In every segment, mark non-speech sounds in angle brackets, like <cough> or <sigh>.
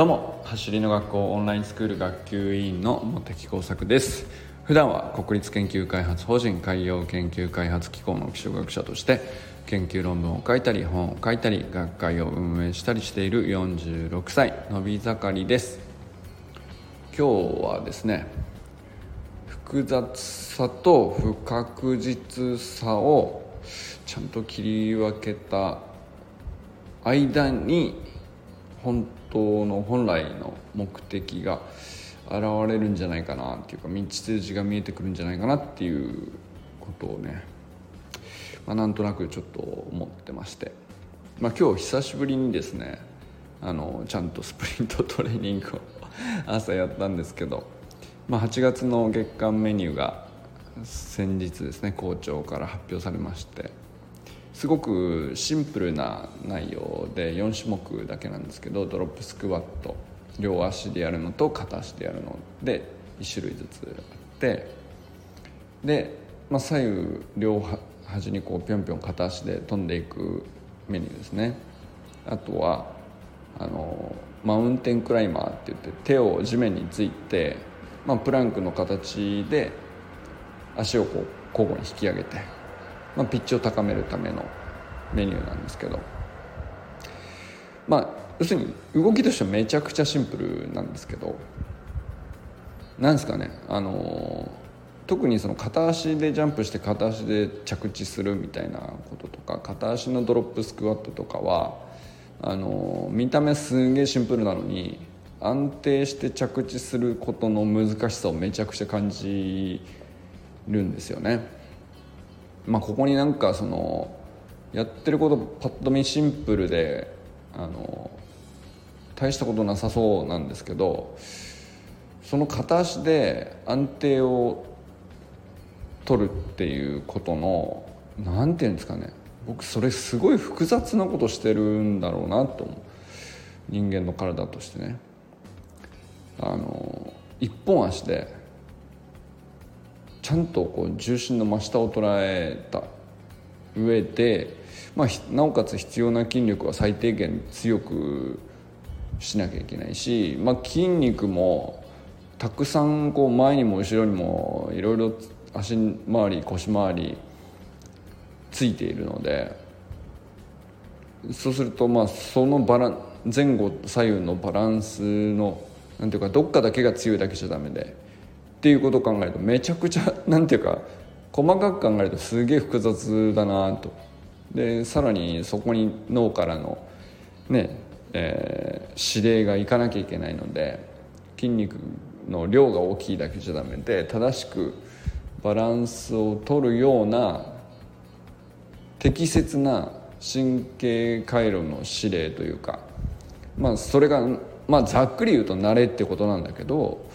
どうも走りの学校オンラインスクール学級委員の茂木耕作です。普段は国立研究開発法人海洋研究開発機構の気象学者として研究論文を書いたり本を書いたり学会を運営したりしている46歳のび盛りです。今日はですね複雑さと不確実さをちゃんと切り分けた間に本当の本来の目的が現れるんじゃないかなっていうか道筋が見えてくるんじゃないかなっていうことをね、まあ、なんとなくちょっと思ってまして、まあ、今日久しぶりにですねあのちゃんとスプリントトレーニングを朝やったんですけど、まあ、8月の月間メニューが先日ですね校長から発表されまして。すごくシンプルな内容で4種目だけなんですけどドロップスクワット両足でやるのと片足でやるので1種類ずつあってで、まあ、左右両端にこうぴょんぴょん片足で飛んでいくメニューですね。あとはあのマウンテンクライマーって言って手を地面について、まあ、プランクの形で足をこう交互に引き上げてまあ、ピッチを高めるためのメニューなんですけどまあ要するに動きとしてはめちゃくちゃシンプルなんですけどなんですかねあの特にその片足でジャンプして片足で着地するみたいなこととか片足のドロップスクワットとかはあの見た目すんげえシンプルなのに安定して着地することの難しさをめちゃくちゃ感じるんですよね。まあ、ここになんかそのやってることパッと見シンプルであの大したことなさそうなんですけどその片足で安定を取るっていうことの何て言うんですかね。僕それすごい複雑なことしてるんだろうなと思う。人間の体としてね。あの一本足でちゃんとこう重心の真下を捉えた上で、まあ、なおかつ必要な筋力は最低限強くしなきゃいけないし、まあ、筋肉もたくさんこう前にも後ろにもいろいろ足回り腰回りついているのでそうするとまあそのバラン前後左右のバランスのなんていうかどっかだけが強いだけじゃダメで。っていうことを考えるとめちゃくちゃ <laughs> なんていうか細かく考えるとすげえ複雑だなとでさらにそこに脳からのね、えー、指令がいかなきゃいけないので筋肉の量が大きいだけじゃダメで正しくバランスを取るような適切な神経回路の指令というかまあそれがまあざっくり言うと慣れってことなんだけど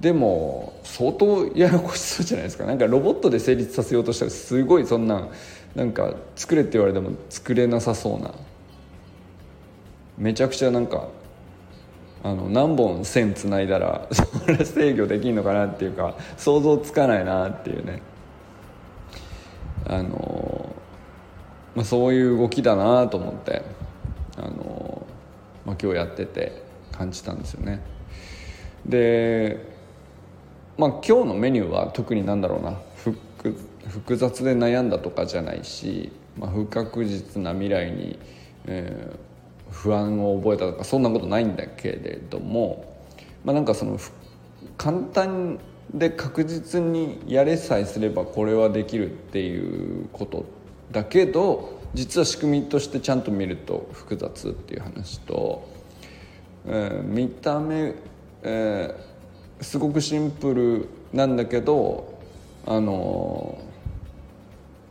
でも相当ややこしそうじゃないですか。なんかロボットで成立させようとしたらすごいそんななんか作れって言われても作れなさそうな。めちゃくちゃなんかあの何本線つないだら <laughs> それ制御できんのかなっていうか想像つかないなっていうね。あの、まあ、そういう動きだなと思ってあの、まあ、今日やってて感じたんですよね。でまあ今日のメニューは特になんだろうな。複雑で悩んだとかじゃないし、まあ、不確実な未来に、えー、不安を覚えたとかそんなことないんだけれども、まあ、なんかその簡単で確実にやれさえすればこれはできるっていうことだけど実は仕組みとしてちゃんと見ると複雑っていう話と、えー、見た目、えーすごくシンプルなんだけどあの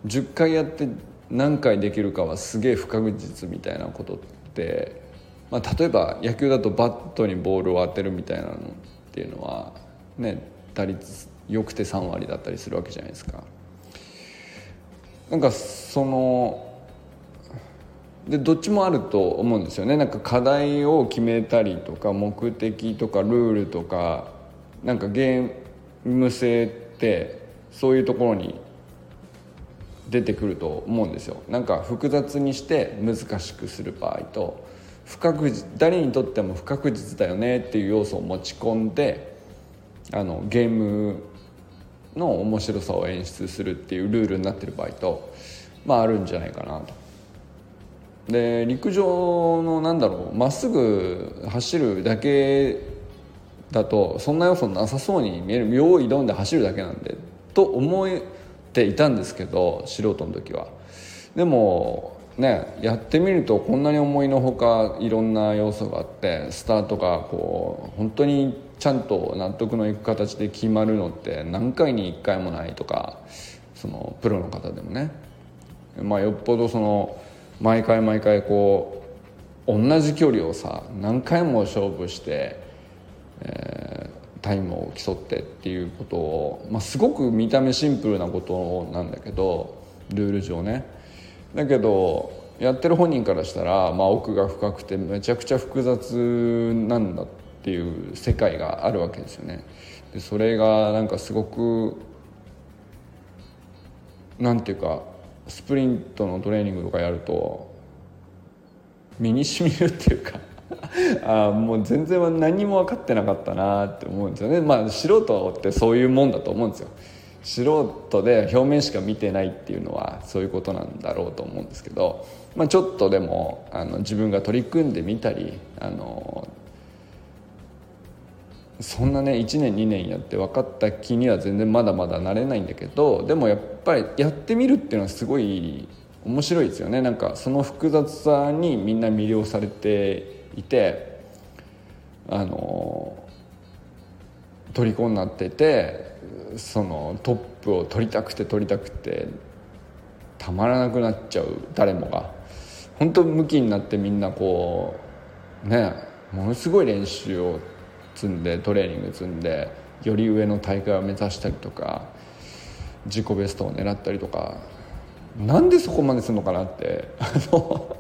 10回やって何回できるかはすげえ不確実みたいなことって、まあ、例えば野球だとバットにボールを当てるみたいなのっていうのはね打率よくて3割だったりするわけじゃないですか。なんかそのでどっちもあると思うんですよねなんか課題を決めたりとか目的とかルールとかなんかゲーム性ってそういうところに出てくると思うんですよなんか複雑にして難しくする場合と不確実誰にとっても不確実だよねっていう要素を持ち込んであのゲームの面白さを演出するっていうルールになってる場合とまああるんじゃないかなと。で陸上のなんだろうまっすぐ走るだけだとそんな要素なさそうに見える用意挑んで走るだけなんでと思っていたんですけど素人の時は。でもねやってみるとこんなに思いのほかいろんな要素があってスタートがこう本当にちゃんと納得のいく形で決まるのって何回に1回もないとかそのプロの方でもねまあよっぽどその毎回毎回こう同じ距離をさ何回も勝負して、えー、タイムを競ってっていうことを、まあ、すごく見た目シンプルなことなんだけどルール上ねだけどやってる本人からしたら、まあ、奥が深くてめちゃくちゃ複雑なんだっていう世界があるわけですよね。でそれがなんかすごくなんていうかスプリントのトレーニングとかやると身にしみるっていうか <laughs> あもう全然何も分かってなかったなって思うんですよね。まあ素人ってそういうもんだと思うんですよ。素人で表面しか見てないっていうのはそういうことなんだろうと思うんですけど、まあ、ちょっとでもあの自分が取り組んでみたりあのそんなね1年2年やって分かった気には全然まだまだなれないんだけどでもやっぱりやってみるっていうのはすごい面白いですよね。なんかその複雑さにみんな魅了されていてあの虜になっててそのトップを取りたくて取りたくてたまらなくなっちゃう誰もが。本当向きになってみんなこうねものすごい練習を積んでトレーニング積んでより上の大会を目指したりとか自己ベストを狙ったりとかなんでそこまでするのかなって。あの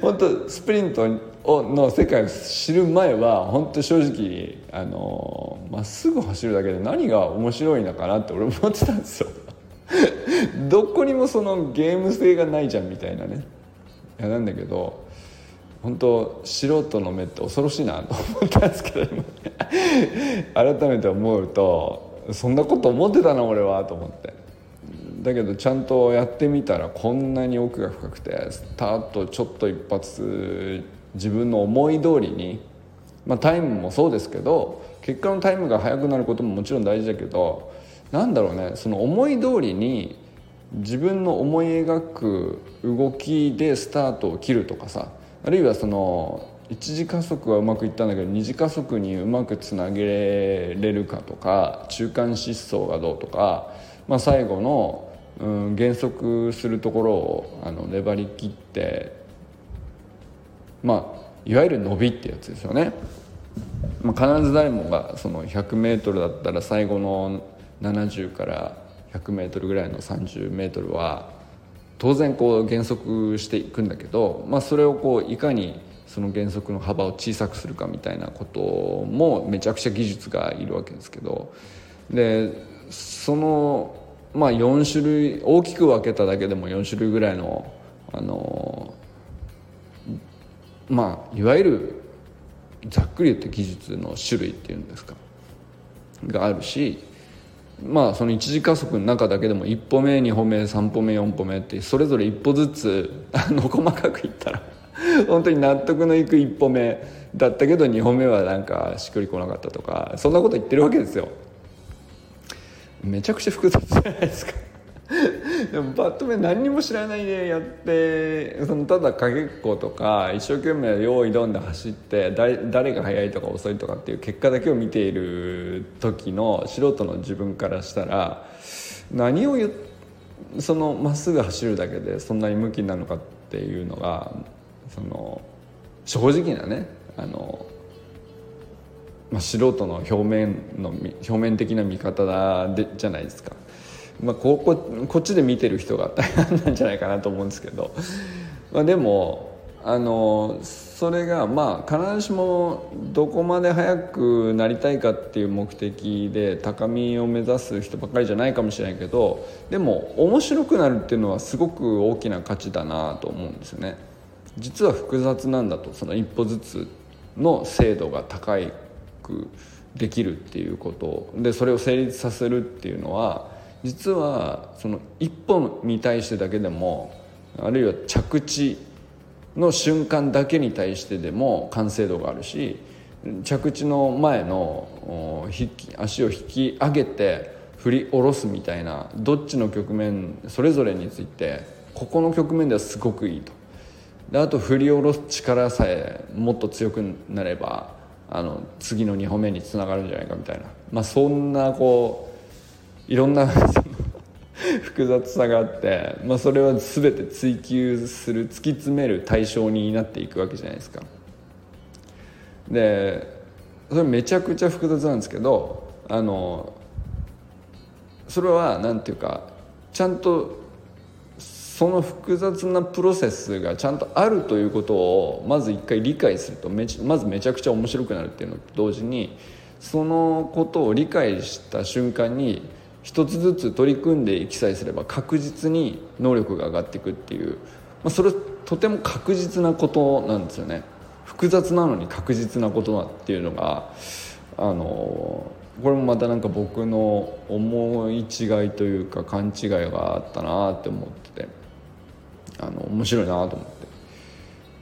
本当スプリントの世界を知る前は本当正直あのまっすぐ走るだけで何が面白いのかなって俺思ってたんですよ。どこにもそのゲーム性がないじゃんみたいなね。いやなんだけど本当素人の目って恐ろしいなと思ったんですけど改めて思うとそんなこと思ってたな俺はと思って。だけどちゃんとやってみたらこんなに奥が深くてスタートちょっと一発自分の思い通りに、まあ、タイムもそうですけど結果のタイムが速くなることももちろん大事だけどなんだろうねその思い通りに自分の思い描く動きでスタートを切るとかさあるいはその一次加速はうまくいったんだけど二次加速にうまくつなげれるかとか中間疾走がどうとか、まあ、最後の、うん、減速するところをあの粘り切ってまあいわゆる伸びってやつですよね。まあ、必ず誰もがその 100m だったら最後の70から 100m ぐらいの 30m は当然こう減速していくんだけど、まあ、それをこういかにその減速の幅を小さくするかみたいなこともめちゃくちゃ技術がいるわけですけどでその、まあ、4種類大きく分けただけでも4種類ぐらいのあのまあいわゆるざっくり言って技術の種類っていうんですかがあるしまあその一次加速の中だけでも1歩目2歩目3歩目4歩目ってそれぞれ一歩ずつあの細かくいったら本当に納得のいく1歩目だったけど2歩目はなんかしっくりこなかったとかそんなこと言ってるわけですよ。めちゃくちゃ複雑じゃないですか。<laughs> でもバットメン何にも知らないでやってそのただかけっことか一生懸命用意どんで走って誰が速いとか遅いとかっていう結果だけを見ている時の素人の自分からしたら何を言そのまっすぐ走るだけでそんなに向きになるのかっていうのがその正直なねあの、まあ、素人の表面の表面的な見方だでじゃないですか。まあ、こここっちで見てる人が大半なんじゃないかなと思うんですけど、まあ、でもあのそれがまあ必ずしもどこまで速くなりたいかっていう目的で高みを目指す人ばっかりじゃないかもしれないけどでも面白くなるっていうのはすごく大きな価値だなと思うんですよね。実は複雑なんだとその一歩ずつの精度が高いくできるっていうこと。でそれを成立させるっていうのは実はその一歩に対してだけでもあるいは着地の瞬間だけに対してでも完成度があるし着地の前の足を引き上げて振り下ろすみたいなどっちの局面それぞれについてここの局面ではすごくいいと。であと振り下ろす力さえもっと強くなればあの次の2歩目につながるんじゃないかみたいな、まあ、そんなこういろんな <laughs> 複雑さがあって、まあ、それは全て追求する突き詰める対象になっていくわけじゃないですか。でそれめちゃくちゃ複雑なんですけどあのそれは何て言うかちゃんとその複雑なプロセスがちゃんとあるということをまず一回理解するとめちまずめちゃくちゃ面白くなるっていうのと同時にそのことを理解した瞬間に一つずつ取り組んでいきさえすれば確実に能力が上がっていくっていう、まあ、それとても確実なことなんですよね。複雑なのに確実なことだっていうのがあのこれもまたなんか僕の思い違いというか勘違いがあったなって思ってて。あの面白いなと思って。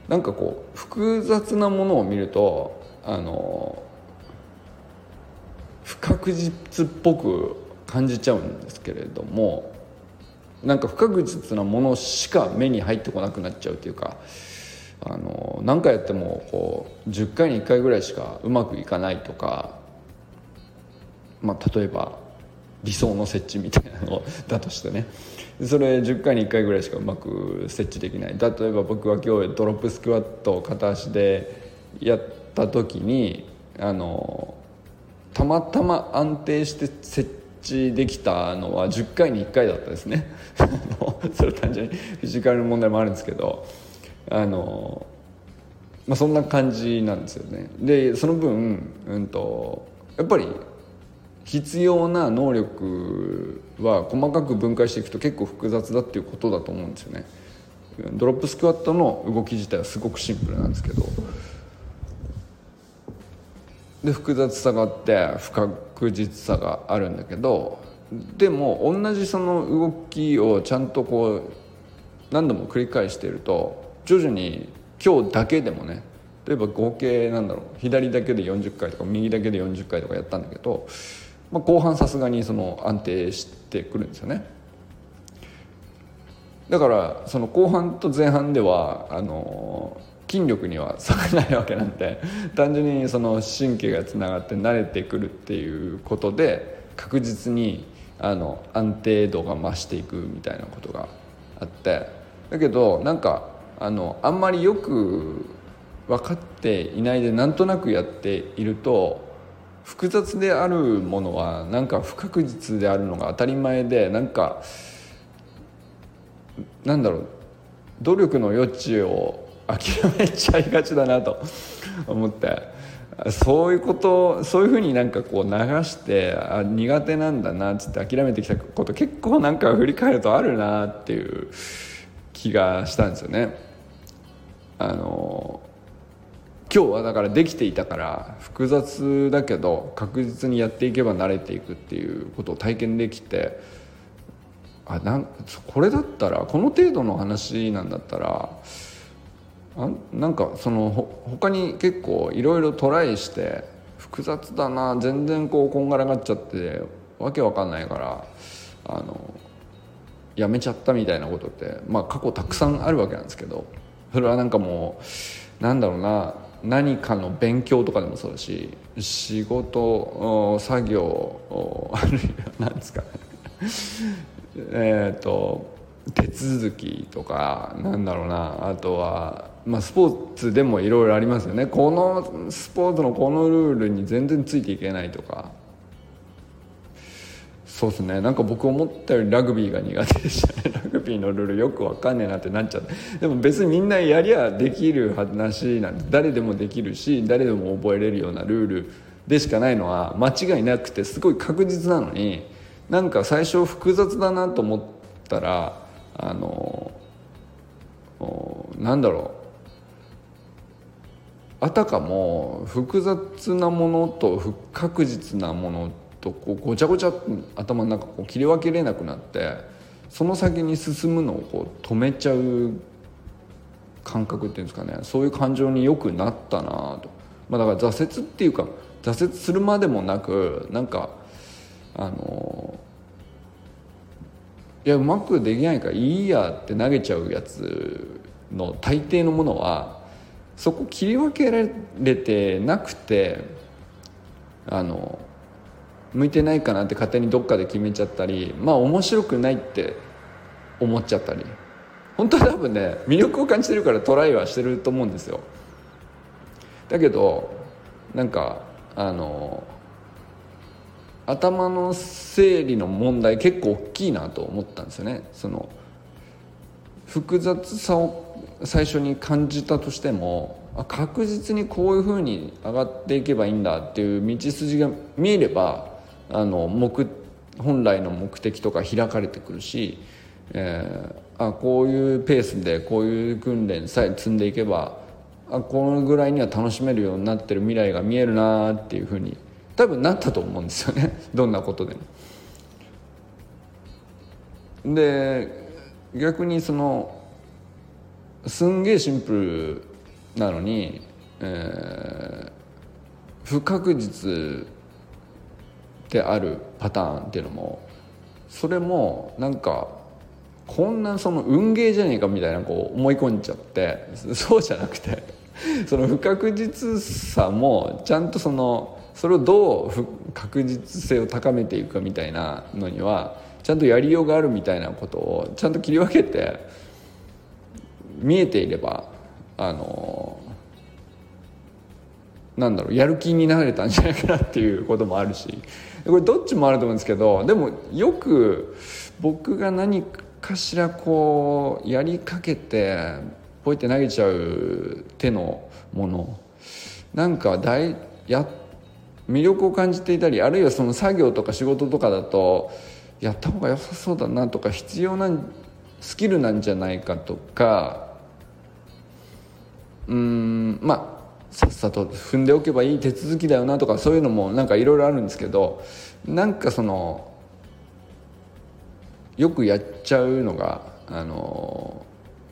なんかこう複雑なものを見るとあの不確実っぽく感じちゃうんですけれどもなんか不確実なものしか目に入ってこなくなっちゃうというかあの何回やってもこう10回に1回ぐらいしかうまくいかないとか、まあ、例えば理想の設置みたいなのだとしてね。それ10回に1回ぐらいしかうまく設置できない。例えば僕は今日ドロップスクワットを片足でやった時にあのたまたま安定して設置できたのは10回に1回だったですね。<laughs> それ単純にフィジカルの問題もあるんですけどあの、まあ、そんな感じなんですよね。でその分、うんと、やっぱり必要な能力は細かく分解していくと結構複雑だっていうことだと思うんですよね。ドロップスクワットの動き自体はすごくシンプルなんですけど。で複雑さがあって不確実さがあるんだけど。でも同じその動きをちゃんとこう何度も繰り返していると徐々に今日だけでもね例えば合計なんだろう左だけで40回とか右だけで40回とかやったんだけど、まあ、後半さすがにその安定してくるんですよね。だからその後半と前半ではあの筋力には差がないわけなんで単純にその神経がつながって慣れてくるっていうことで確実にあの安定度が増していくみたいなことがあってだけどなんかあのあんまりよく分かっていないでなんとなくやっていると複雑であるものはなんか不確実であるのが当たり前でなんかなんだろう努力の余地を諦めちゃいがちだなと <laughs> 思ってそういうことそういうふうになんかこう流してあ苦手なんだなっつって諦めてきたこと結構なんか振り返るとあるなっていう気がしたんですよね。あの今日はだからできていたから複雑だけど確実にやっていけば慣れていくっていうことを体験できてあなんこれだったらこの程度の話なんだったらあなんかそのほ他に結構いろいろトライして複雑だな全然こうこんがらがっちゃってわけわかんないからあのやめちゃったみたいなことってまあ過去たくさんあるわけなんですけどそれはなんかもうなんだろうな何かの勉強とかでもそうだし仕事作業あるいは何ですか。<laughs> えっと手続きとかなんだろうな。あとは、まあ、スポーツでもいろいろありますよね。このスポーツのこのルールに全然ついていけないとか。そうですね。なんか僕思ったよりラグビーが苦手でしたね。<laughs> ラグビーのルールよく分かんねえなってなっちゃってでも別にみんなやりゃできる話なんで誰でもできるし誰でも覚えれるようなルールでしかないのは間違いなくてすごい確実なのになんか最初複雑だなと思ったらあのなんだろう。あたかも複雑なものと不確実なものとこうごちゃごちゃ頭の中こう切り分けれなくなってその先に進むのをこう止めちゃう感覚っていうんですかね。そういう感情によくなったなと、まあ、だから挫折っていうか挫折するまでもなくなんかあのいやうまくできないからいいやって投げちゃうやつの大抵のものはそこ切り分けられてなくてあの向いてないかなって勝手にどっかで決めちゃったりまあ面白くないって思っちゃったり。本当は多分ね魅力を感じてるからトライはしてると思うんですよ。だけどなんかあの頭の整理の問題結構大きいなと思ったんですよね。その複雑さを最初に感じたとしても確実にこういうふうに上がっていけばいいんだっていう道筋が見えればあの目本来の目的とか開かれてくるし、えー、あこういうペースでこういう訓練さえ積んでいけばあこのぐらいには楽しめるようになってる未来が見えるなっていうふうに多分なったと思うんですよね <laughs> どんなことでも。で逆にそのすんげえシンプルなのに、えー、不確実であるパターンっていうのもそれもなんかこんなその運ゲーじゃねえかみたいなこう思い込んじゃってそうじゃなくて <laughs> その不確実さもちゃんとそのそれをどう確実性を高めていくかみたいなのにはちゃんとやりようがあるみたいなことをちゃんと切り分けて見えていればあのなんだろうやる気になれたんじゃないかなっていうこともあるしこれどっちもあると思うんですけどでもよく僕が何かしらこうやりかけてポイって投げちゃう手のものなんか大や魅力を感じていたりあるいはその作業とか仕事とかだとやった方が良さそうだなとか必要なスキルなんじゃないかとかうんまあさっさと踏んでおけばいい手続きだよなとかそういうのもなんかいろいろあるんですけどなんかそのよくやっちゃうのがあの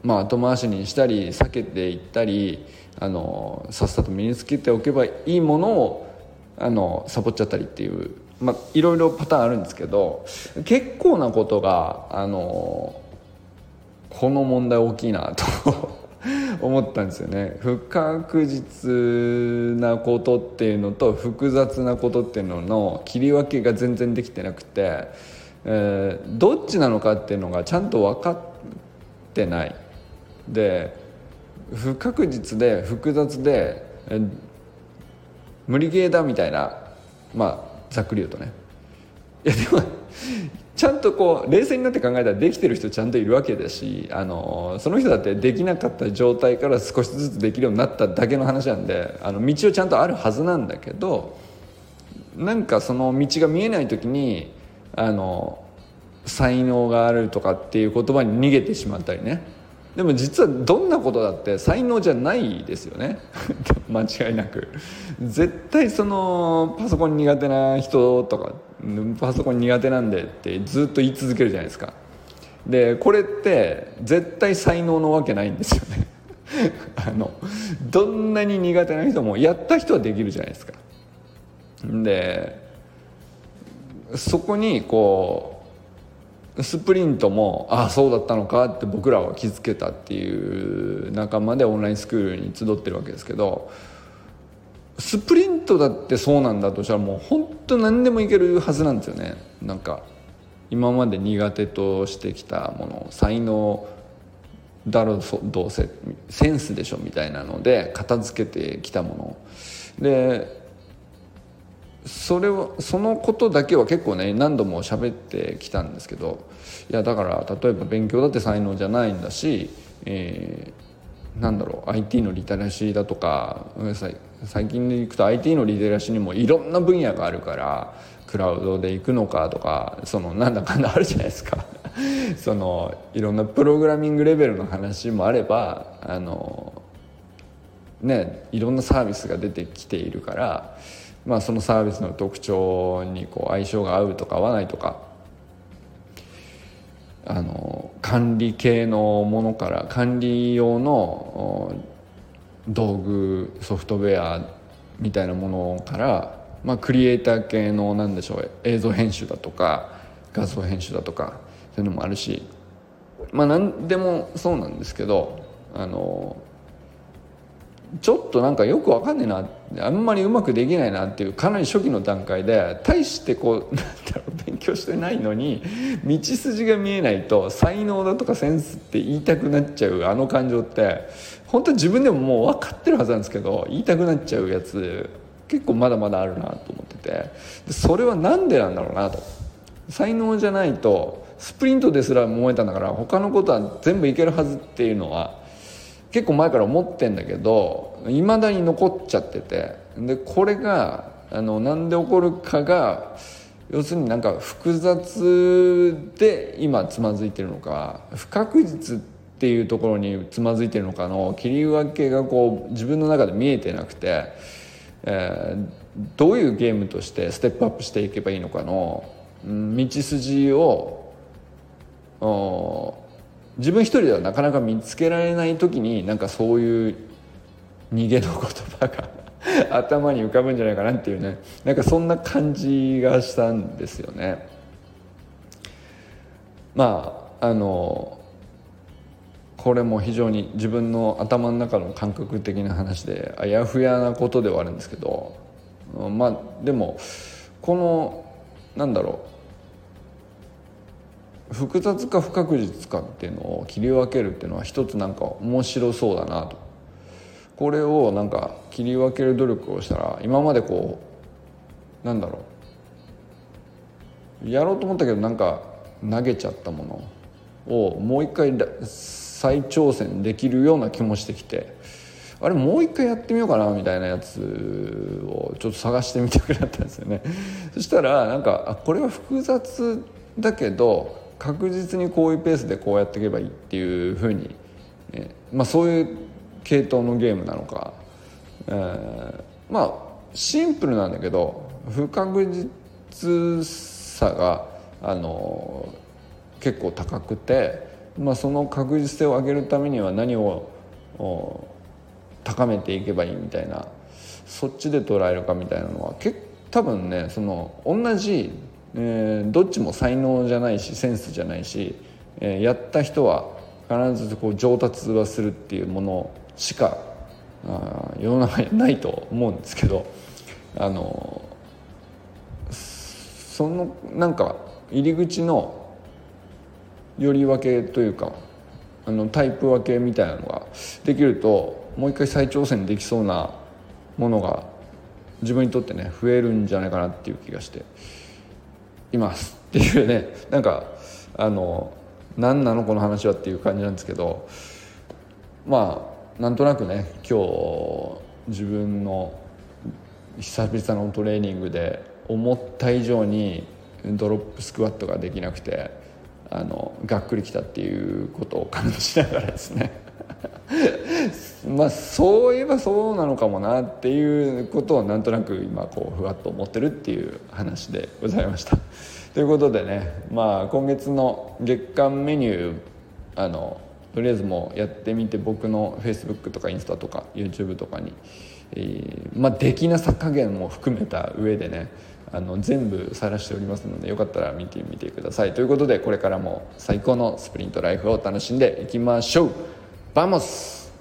まあ後回しにしたり避けていったりあのさっさと身につけておけばいいものをあのサボっちゃったりっていうまあいろいろパターンあるんですけど結構なことがあのこの問題大きいなと思ったんですよね。不確実なことっていうのと複雑なことっていうのの切り分けが全然できてなくて、えー、どっちなのかっていうのがちゃんと分かってない。で不確実で複雑で、えー、無理ゲーだみたいなまあざっくり言うとね。いやでもちゃんとこう冷静になって考えたらできてる人ちゃんといるわけだしあのその人だってできなかった状態から少しずつできるようになっただけの話なんであの道をちゃんとあるはずなんだけどなんかその道が見えない時にあの才能があるとかっていう言葉に逃げてしまったりね。でも実はどんなことだって才能じゃないですよね。<laughs> 間違いなく。絶対そのパソコン苦手な人とかパソコン苦手なんでってずっと言い続けるじゃないですか。でこれって絶対才能のわけないんですよね。<laughs> あのどんなに苦手な人もやった人はできるじゃないですか。でそこにこうスプリントもああそうだったのかって僕らは気づけたっていう仲間でオンラインスクールに集ってるわけですけどスプリントだってそうなんだとしたらもう本当何でもいけるはずなんですよね。なんか今まで苦手としてきたもの才能だろうどうせセンスでしょみたいなので片付けてきたもの。でそれはそのことだけは結構ね何度も喋ってきたんですけどいやだから例えば勉強だって才能じゃないんだし、えー、なんだろう IT のリテラシーだとか最近でいくと IT のリテラシーにもいろんな分野があるからクラウドで行くのかとかそのなんだかんだあるじゃないですか。<laughs> そのいろんなプログラミングレベルの話もあればあのねいろんなサービスが出てきているから、まあ、そのサービスの特徴にこう相性が合うとか合わないとかあの管理系のものから管理用の道具ソフトウェアみたいなものから、まあ、クリエイター系の何でしょう映像編集だとか画像編集だとかそういうのもあるしまあ何でもそうなんですけどあのちょっとなんかよくわかんねえなあんまりうまくできないなっていうかなり初期の段階で大してこうなんだろう勉強してないのに道筋が見えないと才能だとかセンスって言いたくなっちゃうあの感情って。本当自分でももう分かってるはずなんですけど言いたくなっちゃうやつ結構まだまだあるなと思ってて。それは何でなんだろうなと。才能じゃないとスプリントですら燃えたんだから他のことは全部いけるはずっていうのは結構前から思ってんだけどいまだに残っちゃってて。でこれがあのなんで起こるかが要するになんか複雑で今つまずいてるのか不確実っていうところにつまずいてるのかの切り分けがこう自分の中で見えてなくて、えー、どういうゲームとしてステップアップしていけばいいのかの道筋を自分一人ではなかなか見つけられない時になんかそういう逃げの言葉が <laughs> 頭に浮かぶんじゃないかなっていうね。なんかそんな感じがしたんですよね。まああのこれも非常に自分の頭の中の感覚的な話であやふやなことではあるんですけどまあでもこのなんだろう。複雑か不確実かっていうのを切り分けるっていうのは一つなんか面白そうだなと。これをなんか切り分ける努力をしたら今までこうなんだろう。やろうと思ったけどなんか投げちゃったものをもう一回再挑戦できるような気もしてきてあれもう一回やってみようかなみたいなやつをちょっと探してみたくなったんですよね。<laughs> そしたらなんかあこれは複雑だけど確実にこういうペースでこうやっていけばいいっていうふうに、えまあ、そういう系統のゲームなのか、えー、まあシンプルなんだけど不確実さがあの結構高くて、まあ、その確実性を上げるためには何を高めていけばいいみたいなそっちで捉えるかみたいなのは結多分ねその同じえー、どっちも才能じゃないしセンスじゃないし、えー、やった人は必ずこう上達はするっていうものしか世の中にないと思うんですけどあのそのなんか入り口のより分けというかあのタイプ分けみたいなのができるともう一回再挑戦できそうなものが自分にとってね増えるんじゃないかなっていう気がして。いますっていうねなんかあの何なのこの話はっていう感じなんですけどまあなんとなくね今日自分の久々のトレーニングで思った以上にドロップスクワットができなくてあのがっくりきたっていうことを感じながらですね <laughs> まあそういえばそうなのかもなっていうことをなんとなく今こうふわっと思ってるっていう話でございました。ということでねまあ今月の月間メニューあのとりあえずもうやってみて僕の Facebook とかインスタとか YouTube とかに、えー、まあできなさ加減も含めた上でねあの全部晒しておりますのでよかったら見てみてください。ということでこれからも最高のスプリントライフを楽しんでいきましょう。 Vamos!